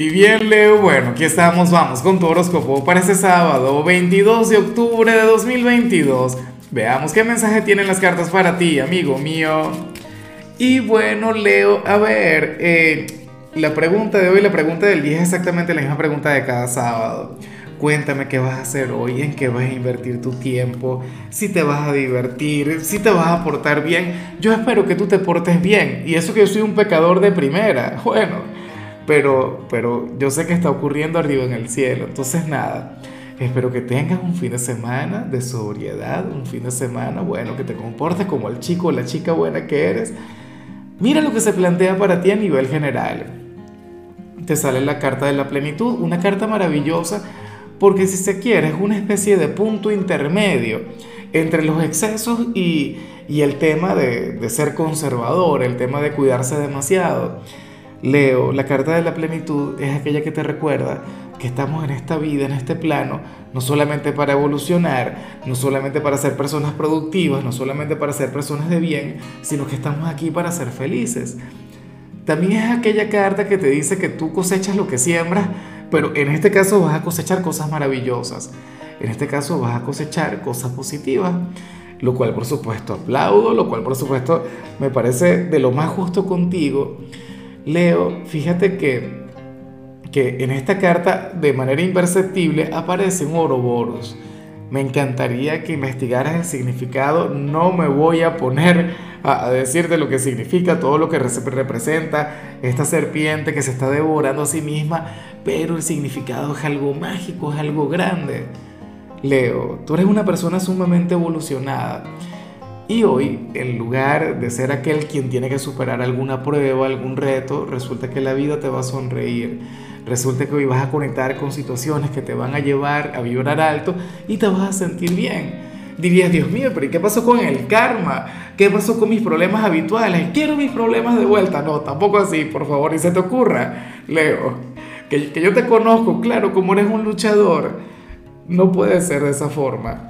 Y bien, Leo, bueno, aquí estamos, vamos con tu horóscopo para este sábado, 22 de octubre de 2022. Veamos qué mensaje tienen las cartas para ti, amigo mío. Y bueno, Leo, a ver, eh, la pregunta de hoy, la pregunta del día es exactamente la misma pregunta de cada sábado. Cuéntame qué vas a hacer hoy, en qué vas a invertir tu tiempo, si te vas a divertir, si te vas a portar bien. Yo espero que tú te portes bien. Y eso que yo soy un pecador de primera. Bueno pero, pero yo sé que está ocurriendo arriba en el cielo. Entonces nada, espero que tengas un fin de semana de sobriedad, un fin de semana, bueno, que te comportes como el chico o la chica buena que eres. Mira lo que se plantea para ti a nivel general. Te sale la carta de la plenitud, una carta maravillosa, porque si se quiere es una especie de punto intermedio entre los excesos y, y el tema de, de ser conservador, el tema de cuidarse demasiado. Leo, la carta de la plenitud es aquella que te recuerda que estamos en esta vida, en este plano, no solamente para evolucionar, no solamente para ser personas productivas, no solamente para ser personas de bien, sino que estamos aquí para ser felices. También es aquella carta que te dice que tú cosechas lo que siembras, pero en este caso vas a cosechar cosas maravillosas. En este caso vas a cosechar cosas positivas, lo cual por supuesto aplaudo, lo cual por supuesto me parece de lo más justo contigo. Leo, fíjate que, que en esta carta de manera imperceptible aparece un Ouroboros. Me encantaría que investigaras el significado. No me voy a poner a, decirte lo que significa, todo lo que representa esta serpiente que se está devorando a sí misma, pero el significado es algo mágico, es algo grande. Leo, tú eres una persona sumamente evolucionada y hoy, en lugar de ser aquel quien tiene que superar alguna prueba, algún reto, resulta que la vida te va a sonreír. Resulta que hoy vas a conectar con situaciones que te van a llevar a vibrar alto y te vas a sentir bien. Dirías, Dios mío, pero ¿y qué pasó con el karma? ¿Qué pasó con mis problemas habituales? Quiero mis problemas de vuelta. No, tampoco así, por favor, y se te ocurra, Leo, que yo te conozco, claro, como eres un luchador. No puede ser de esa forma.